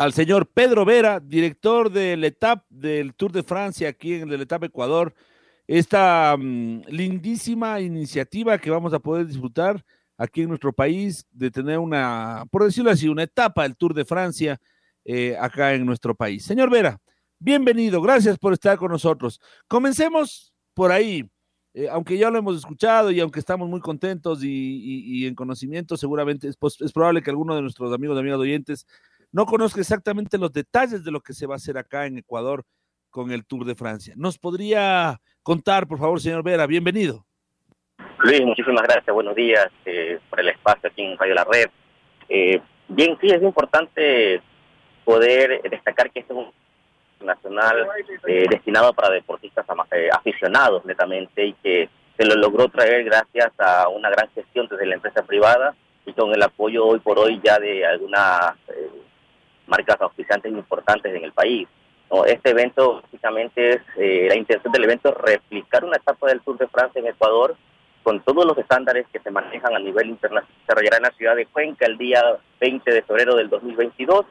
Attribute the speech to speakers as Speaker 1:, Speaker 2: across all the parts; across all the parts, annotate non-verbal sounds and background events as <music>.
Speaker 1: al señor Pedro Vera, director del ETAP del Tour de Francia aquí en el ETAP Ecuador. Esta mm, lindísima iniciativa que vamos a poder disfrutar aquí en nuestro país de tener una, por decirlo así, una etapa del Tour de Francia eh, acá en nuestro país. Señor Vera, bienvenido, gracias por estar con nosotros. Comencemos por ahí. Eh, aunque ya lo hemos escuchado y aunque estamos muy contentos y, en conocimiento, seguramente es, es, probable que alguno de nuestros amigos y amigas oyentes no conozco exactamente los detalles de lo que se va a hacer acá en Ecuador con el Tour de Francia. ¿Nos podría contar, por favor, señor Vera? Bienvenido.
Speaker 2: Luis, muchísimas gracias. Buenos días eh, por el espacio aquí en Radio La Red. Eh, bien, sí, es importante poder destacar que este es un nacional eh, destinado para deportistas aficionados netamente y que se lo logró traer gracias a una gran gestión desde la empresa privada y con el apoyo hoy por hoy ya de algunas marcas auspiciantes importantes en el país. Este evento básicamente es, eh, la intención del evento es replicar una etapa del Tour de Francia en Ecuador con todos los estándares que se manejan a nivel internacional. Se desarrollará en la ciudad de Cuenca el día 20 de febrero del 2022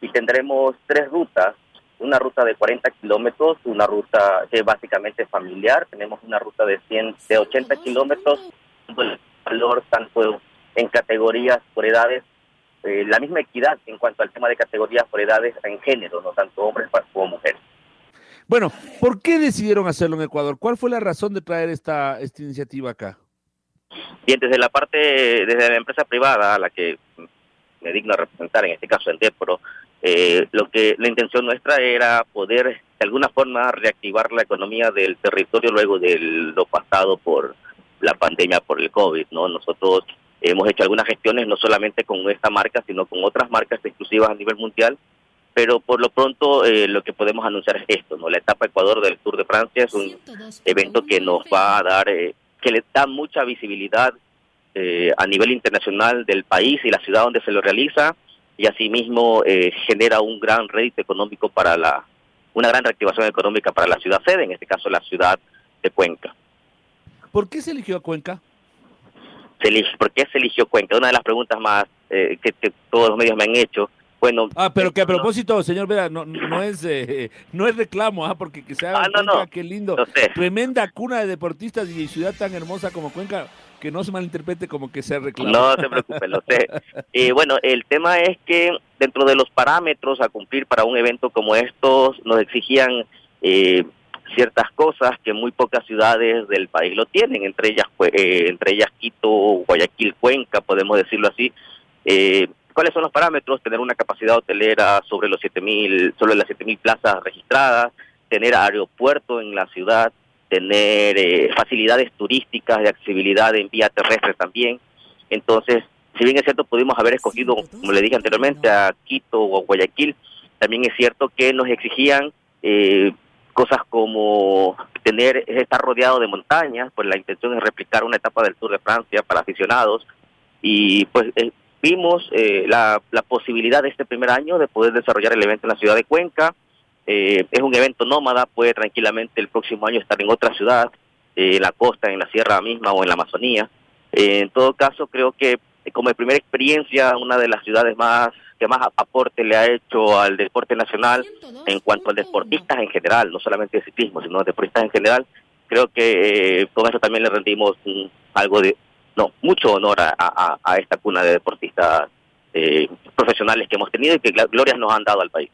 Speaker 2: y tendremos tres rutas. Una ruta de 40 kilómetros, una ruta que es básicamente familiar, tenemos una ruta de 100, de 80 kilómetros, valor tanto en categorías por edades eh, la misma equidad en cuanto al tema de categorías por edades en género, no tanto hombres como mujeres.
Speaker 1: Bueno, ¿por qué decidieron hacerlo en Ecuador? ¿Cuál fue la razón de traer esta, esta iniciativa acá?
Speaker 2: Bien, desde la parte, desde la empresa privada a la que me digno representar, en este caso el DEPRO, eh, lo que la intención nuestra era poder de alguna forma reactivar la economía del territorio luego de lo pasado por la pandemia por el COVID, ¿no? Nosotros Hemos hecho algunas gestiones no solamente con esta marca, sino con otras marcas exclusivas a nivel mundial, pero por lo pronto eh, lo que podemos anunciar es esto, ¿no? La etapa Ecuador del Tour de Francia es un evento que nos va a dar, eh, que le da mucha visibilidad eh, a nivel internacional del país y la ciudad donde se lo realiza y asimismo genera un gran rédito económico para la, una gran reactivación económica para la ciudad sede, en este caso la ciudad de Cuenca.
Speaker 1: ¿Por qué se eligió a Cuenca?
Speaker 2: ¿Por qué se eligió Cuenca? Una de las preguntas más eh, que, todos los medios me han hecho. Bueno,
Speaker 1: ah, pero que a propósito, señor Vera, no, no es eh, no es reclamo, ¿ah? porque que sea
Speaker 2: ah, no,
Speaker 1: qué lindo, tremenda cuna de deportistas y ciudad tan hermosa como Cuenca, que no se malinterprete como que sea reclamo.
Speaker 2: No se preocupe, lo sé. Y <laughs> bueno, el tema es que dentro de los parámetros a cumplir para un evento como estos, nos exigían eh, ciertas cosas que muy pocas ciudades del país lo tienen, entre ellas eh, entre ellas Quito, Guayaquil, Cuenca, podemos decirlo así. Eh, ¿Cuáles son los parámetros? Tener una capacidad hotelera sobre los 7000 sobre las 7000 plazas registradas, tener aeropuerto en la ciudad, tener eh, facilidades turísticas de accesibilidad en vía terrestre también. Entonces, si bien es cierto, pudimos haber escogido, como le dije anteriormente, a Quito o Guayaquil, también es cierto que nos exigían eh, cosas como tener estar rodeado de montañas, pues la intención es replicar una etapa del Tour de Francia para aficionados y pues eh, vimos eh, la, la, posibilidad de este primer año de poder desarrollar el evento en la ciudad de Cuenca. Eh, es un evento nómada, puede tranquilamente el próximo año estar en otra ciudad, en la costa, en la sierra misma o en la Amazonía. en todo caso, creo que como primera experiencia, una de las ciudades más que más aporte le ha hecho al deporte nacional en cuanto a deportistas en general, no solamente de ciclismo, sino de deportistas en general. Creo que eh, con eso también le rendimos algo de, no, mucho honor a, esta cuna de deportistas eh, profesionales que hemos tenido y que glorias nos han dado al país.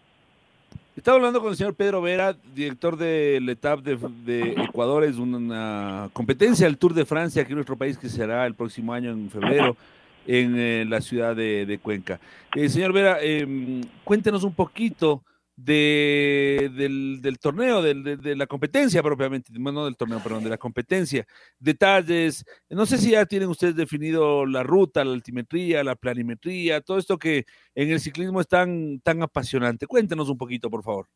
Speaker 1: Estaba hablando con el señor Pedro Vera, director del ETAP de, de, Ecuador, es una competencia del Tour de Francia aquí en nuestro país que será el próximo año en febrero. En la ciudad de, Cuenca. señor Vera, em, cuéntenos un poquito de, del, torneo, de, la competencia propiamente, no del torneo, perdón, de la competencia. Detalles, no sé si ya tienen ustedes definido la ruta, la altimetría, la planimetría, todo esto que en el ciclismo es tan, tan apasionante. Cuéntenos un poquito, por favor.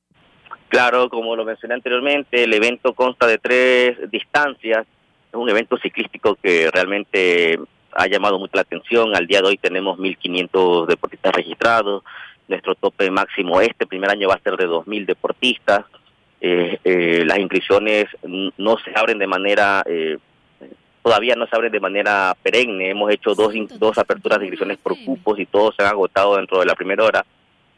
Speaker 2: Claro, como lo mencioné anteriormente, el evento consta de tres distancias. Es un evento ciclístico que realmente ha llamado mucho la atención. Al día de hoy tenemos 1.500 deportistas registrados. Nuestro tope máximo este primer año va a ser de 2.000 deportistas. Eh, eh, las inscripciones no se abren de manera, eh, todavía no se abren de manera perenne. Hemos hecho dos, dos aperturas de inscripciones por cupos y todos se han agotado dentro de la primera hora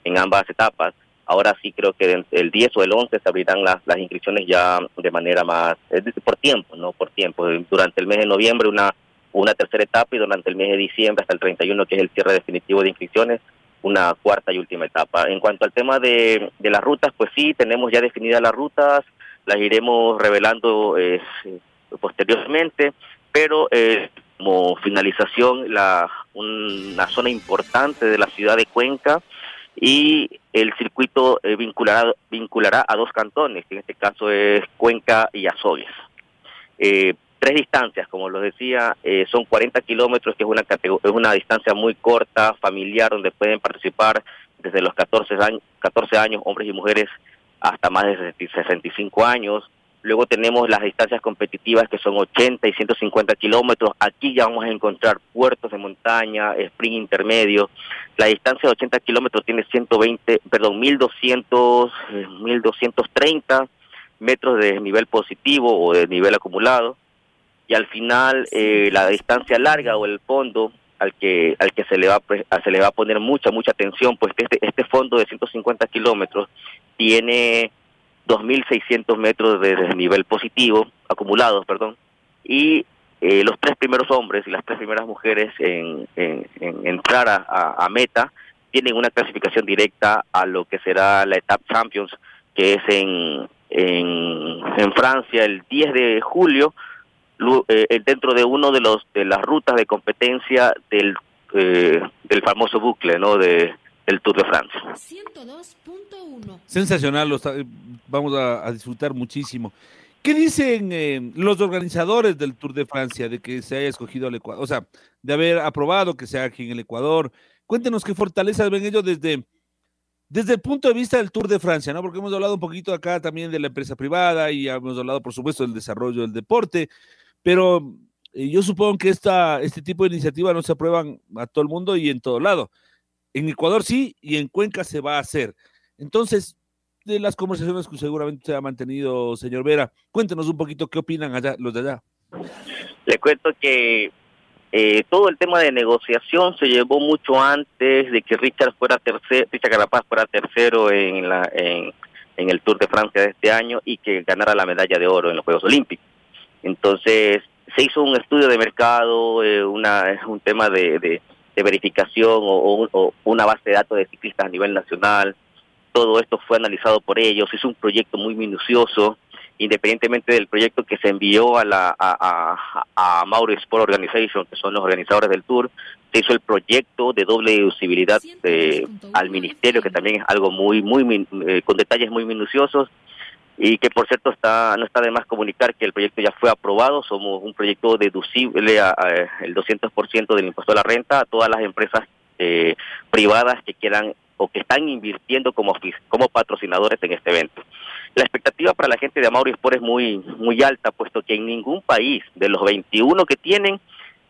Speaker 2: en ambas etapas. Ahora sí creo que el 10 o el 11 se abrirán las, las inscripciones ya de manera más, por tiempo, ¿no? Por tiempo. Durante el mes de noviembre una, una tercera etapa y durante el mes de diciembre hasta el 31 que es el cierre definitivo de inscripciones una cuarta y última etapa. En cuanto al tema de, las rutas, pues sí, tenemos ya definidas las rutas, las iremos revelando eh, posteriormente, pero eh, como finalización, la, una zona importante de la ciudad de Cuenca y el circuito eh, vinculará, vinculará a dos cantones, que en este caso es Cuenca y Azogues. Tres distancias, como lo decía, eh, son 40 kilómetros, que es una, es una distancia muy corta, familiar, donde pueden participar desde los 14 años, 14 años hombres y mujeres hasta más de 65 años. Luego tenemos las distancias competitivas que son 80 y 150 kilómetros. Aquí ya vamos a encontrar puertos de montaña, sprint intermedio. La distancia de 80 kilómetros tiene 120, perdón, 1200, 1230 eh, metros de nivel positivo o de nivel acumulado y al final eh, la distancia larga o el fondo al que al que se le va se le va a poner mucha mucha atención pues este este fondo de 150 kilómetros tiene 2.600 metros de desnivel positivo acumulados perdón y eh, los tres primeros hombres y las tres primeras mujeres en, en, entrar a, a, meta tienen una clasificación directa a lo que será la etapa Champions que es en, en, en Francia el 10 de julio dentro de uno de los de las rutas de competencia del eh, del famoso bucle no de del Tour de Francia 102.1
Speaker 1: sensacional vamos a, disfrutar muchísimo ¿Qué dicen los organizadores del Tour de Francia de que se haya escogido el Ecuador? O sea, de haber aprobado que sea aquí en el Ecuador. Cuéntenos qué fortalezas ven ellos desde, desde el punto de vista del Tour de Francia, ¿no? Porque hemos hablado un poquito acá también de la empresa privada y hemos hablado, por supuesto, del desarrollo del deporte, pero eh, yo supongo que esta, este tipo de iniciativas no se aprueban a todo el mundo y en todo lado. En Ecuador sí y en Cuenca se va a hacer. Entonces, de las conversaciones que seguramente se ha mantenido, señor Vera, cuéntenos un poquito qué opinan allá, los de allá.
Speaker 2: Le cuento que eh, todo el tema de negociación se llevó mucho antes de que Richard fuera tercero, Richard Carapaz fuera tercero en, la, en, en el Tour de Francia de este año y que ganara la medalla de oro en los Juegos Olímpicos. Entonces, se hizo un estudio de mercado, eh, una, un tema de, de, verificación o, una base de datos de ciclistas a nivel nacional. Todo esto fue analizado por ellos. Es un proyecto muy minucioso, independientemente del proyecto que se envió a la a, a, a Mauro Sport Organization, que son los organizadores del tour. Se hizo el proyecto de doble deducibilidad eh, al ministerio, que también es algo muy, muy, eh, con detalles muy minuciosos y que por cierto está no está de más comunicar que el proyecto ya fue aprobado, somos un proyecto deducible a, el 200% del impuesto a la renta a todas las empresas eh, privadas que quieran o que están invirtiendo como como patrocinadores en este evento. La expectativa para la gente de Amauri Sport es muy muy alta, puesto que en ningún país de los 21 que tienen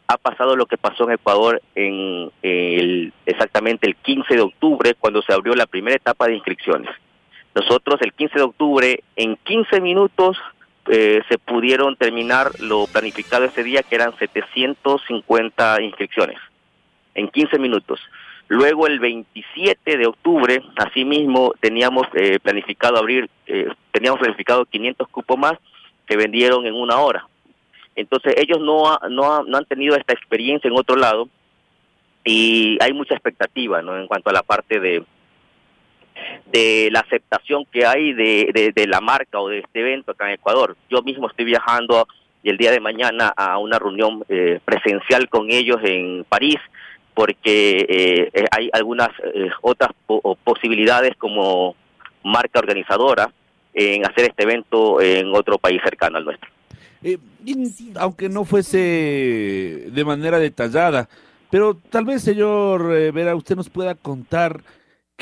Speaker 2: ha pasado lo que pasó en Ecuador en el, exactamente el 15 de octubre cuando se abrió la primera etapa de inscripciones nosotros el 15 de octubre, en 15 minutos, eh, se pudieron terminar lo planificado ese día, que eran 750 inscripciones, en 15 minutos. Luego el 27 de octubre, asimismo, teníamos eh, planificado abrir, eh, teníamos planificado 500 cupos más que vendieron en una hora. Entonces ellos no, no, no han tenido esta experiencia en otro lado y hay mucha expectativa ¿no? en cuanto a la parte de, de la aceptación que hay de, de, la marca o de este evento acá en Ecuador. Yo mismo estoy viajando el día de mañana a una reunión eh, presencial con ellos en París porque hay algunas otras posibilidades como marca organizadora en hacer este evento en otro país cercano al nuestro.
Speaker 1: Eh, aunque no fuese de manera detallada, pero tal vez, señor eh, Vera, usted nos pueda contar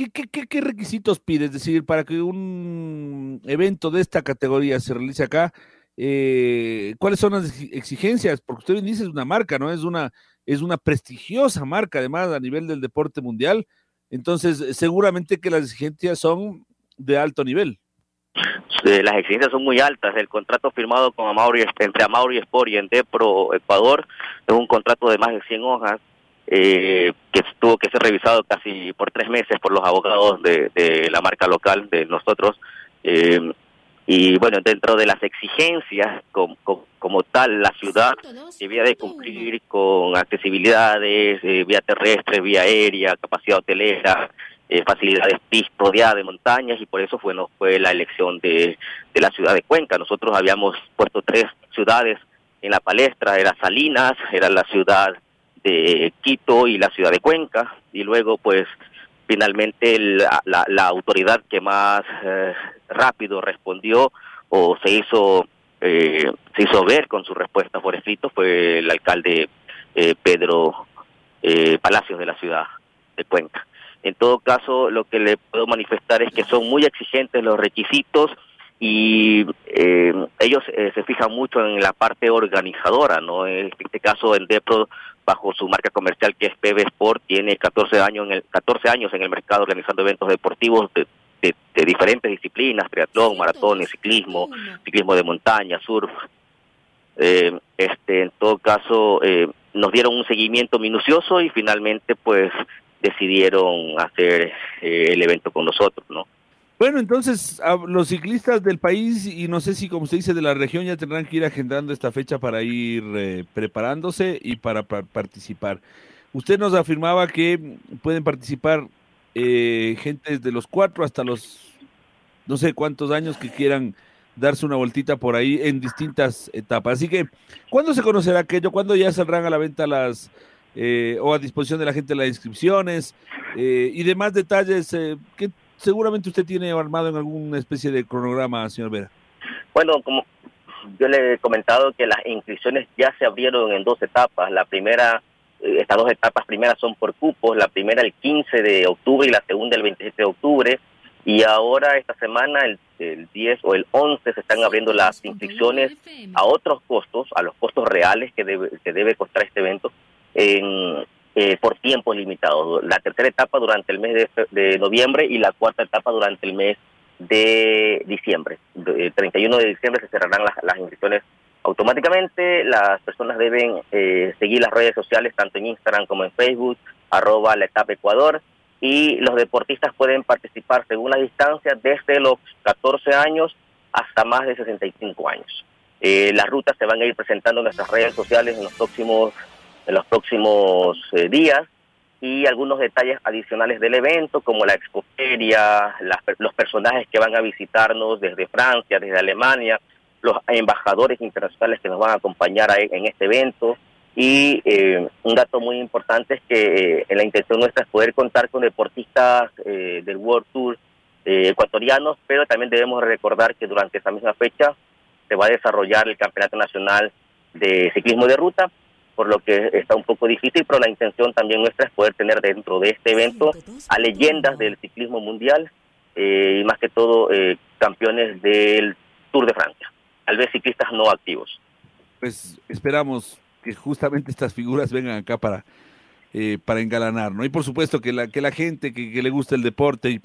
Speaker 1: qué, qué, qué, requisitos pide, es decir, para que un evento de esta categoría se realice acá, eh, cuáles son las exigencias, porque usted dice es una marca, ¿no? Es una, es una prestigiosa marca, además, a nivel del deporte mundial. Entonces, seguramente que las exigencias son de alto nivel.
Speaker 2: las exigencias son muy altas. El contrato firmado con Amauri, entre Amauri Sport y Endepro Ecuador es un contrato de más de 100 hojas eh, que tuvo que ser revisado casi por tres meses por los abogados de, la marca local de nosotros. Eh, y bueno, dentro de las exigencias como, como, tal, la ciudad debía de cumplir con accesibilidades, eh, vía terrestre, vía aérea, capacidad hotelera, eh, facilidades rodeadas de montañas y por eso fue, fue la elección de, de la ciudad de Cuenca. Nosotros habíamos puesto tres ciudades en la palestra, era Salinas, era la ciudad de Quito y la ciudad de Cuenca y luego pues finalmente la, la, autoridad que más eh, rápido respondió o se hizo eh, se hizo ver con su respuesta por escrito fue el alcalde eh, Pedro Palacios de la ciudad de Cuenca. En todo caso, lo que le puedo manifestar es que son muy exigentes los requisitos y eh, ellos eh, se fijan mucho en la parte organizadora, ¿no? En este caso, en Depro, bajo su marca comercial que es PB Sport, tiene 14 años en el, 14 años en el mercado organizando eventos deportivos de, diferentes disciplinas, triatlón, maratón, ciclismo, ciclismo de montaña, surf. Eh, este, en todo caso, nos dieron un seguimiento minucioso y finalmente, pues, decidieron hacer eh, el evento con nosotros, ¿no?
Speaker 1: Bueno, entonces los ciclistas del país y no sé si como se dice de la región ya tendrán que ir agendando esta fecha para ir eh, preparándose y para, participar. Usted nos afirmaba que pueden participar eh, gente de los cuatro hasta los no sé cuántos años que quieran darse una vueltita por ahí en distintas etapas. Así que, ¿cuándo se conocerá aquello? ¿Cuándo ya saldrán a la venta las, eh, o a disposición de la gente las inscripciones eh, y demás detalles eh, que seguramente usted tiene armado en alguna especie de cronograma, señor Vera.
Speaker 2: Bueno, como yo le he comentado que las inscripciones ya se abrieron en dos etapas. La primera, estas dos etapas primeras son por cupos, la primera el 15 de octubre y la segunda el 27 de octubre. Y ahora esta semana, el, 10 o el 11, se están abriendo las inscripciones a otros costos, a los costos reales que debe, que debe costar este evento, en, eh, por tiempo limitado. La tercera etapa durante el mes de, noviembre y la cuarta etapa durante el mes de diciembre. El 31 de diciembre se cerrarán las, inscripciones automáticamente. Las personas deben eh, seguir las redes sociales tanto en Instagram como en Facebook, arroba la etapa Ecuador. Y los deportistas pueden participar según la distancia desde los 14 años hasta más de 65 años. Eh, las rutas se van a ir presentando en nuestras redes sociales en los próximos en los próximos eh, días y algunos detalles adicionales del evento, como la expoferia, los personajes que van a visitarnos desde Francia, desde Alemania, los embajadores internacionales que nos van a acompañar en este evento. Y eh, un dato muy importante es que eh, la intención nuestra es poder contar con deportistas del World Tour ecuatorianos, pero también debemos recordar que durante esa misma fecha se va a desarrollar el Campeonato Nacional de Ciclismo de Ruta, por lo que está un poco difícil, pero la intención también nuestra es poder tener dentro de este evento a leyendas del ciclismo mundial eh, y más que todo eh, campeones del Tour de Francia, tal vez ciclistas no activos.
Speaker 1: Pues esperamos que justamente estas figuras vengan acá para, eh, para engalanar, ¿no? Y por supuesto que la, que la gente que, le gusta el deporte y,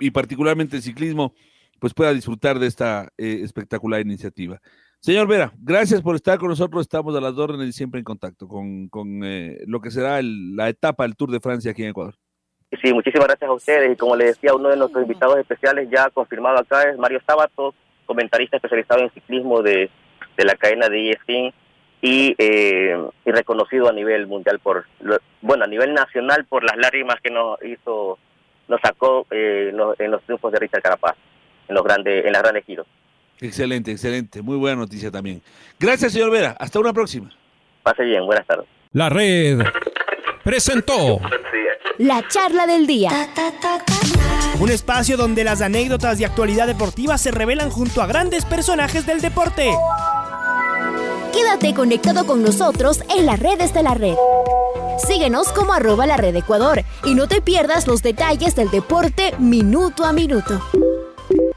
Speaker 1: y particularmente el ciclismo, pues pueda disfrutar de esta espectacular iniciativa. Señor Vera, gracias por estar con nosotros. Estamos a las órdenes y siempre en contacto con, eh, lo que será la etapa del Tour de Francia aquí en Ecuador.
Speaker 2: Sí, muchísimas gracias a ustedes. Y como le decía, uno de nuestros invitados especiales ya confirmado acá es Mario Sábato, comentarista especializado en ciclismo de, la cadena de ESPN y, eh, y reconocido a nivel mundial por, bueno, a nivel nacional por las lágrimas que nos hizo, nos sacó eh, en los triunfos de Richard Carapaz en los grandes, en las grandes giros.
Speaker 1: Excelente, excelente. Muy buena noticia también. Gracias, señor Vera. Hasta una próxima.
Speaker 2: Pase bien, buenas tardes.
Speaker 3: La red presentó
Speaker 4: La charla del día.
Speaker 5: Un espacio donde las anécdotas de actualidad deportiva se revelan junto a grandes personajes del deporte.
Speaker 4: Quédate conectado con nosotros en las redes de la red. Síguenos como arroba la red Ecuador y no te pierdas los detalles del deporte minuto a minuto.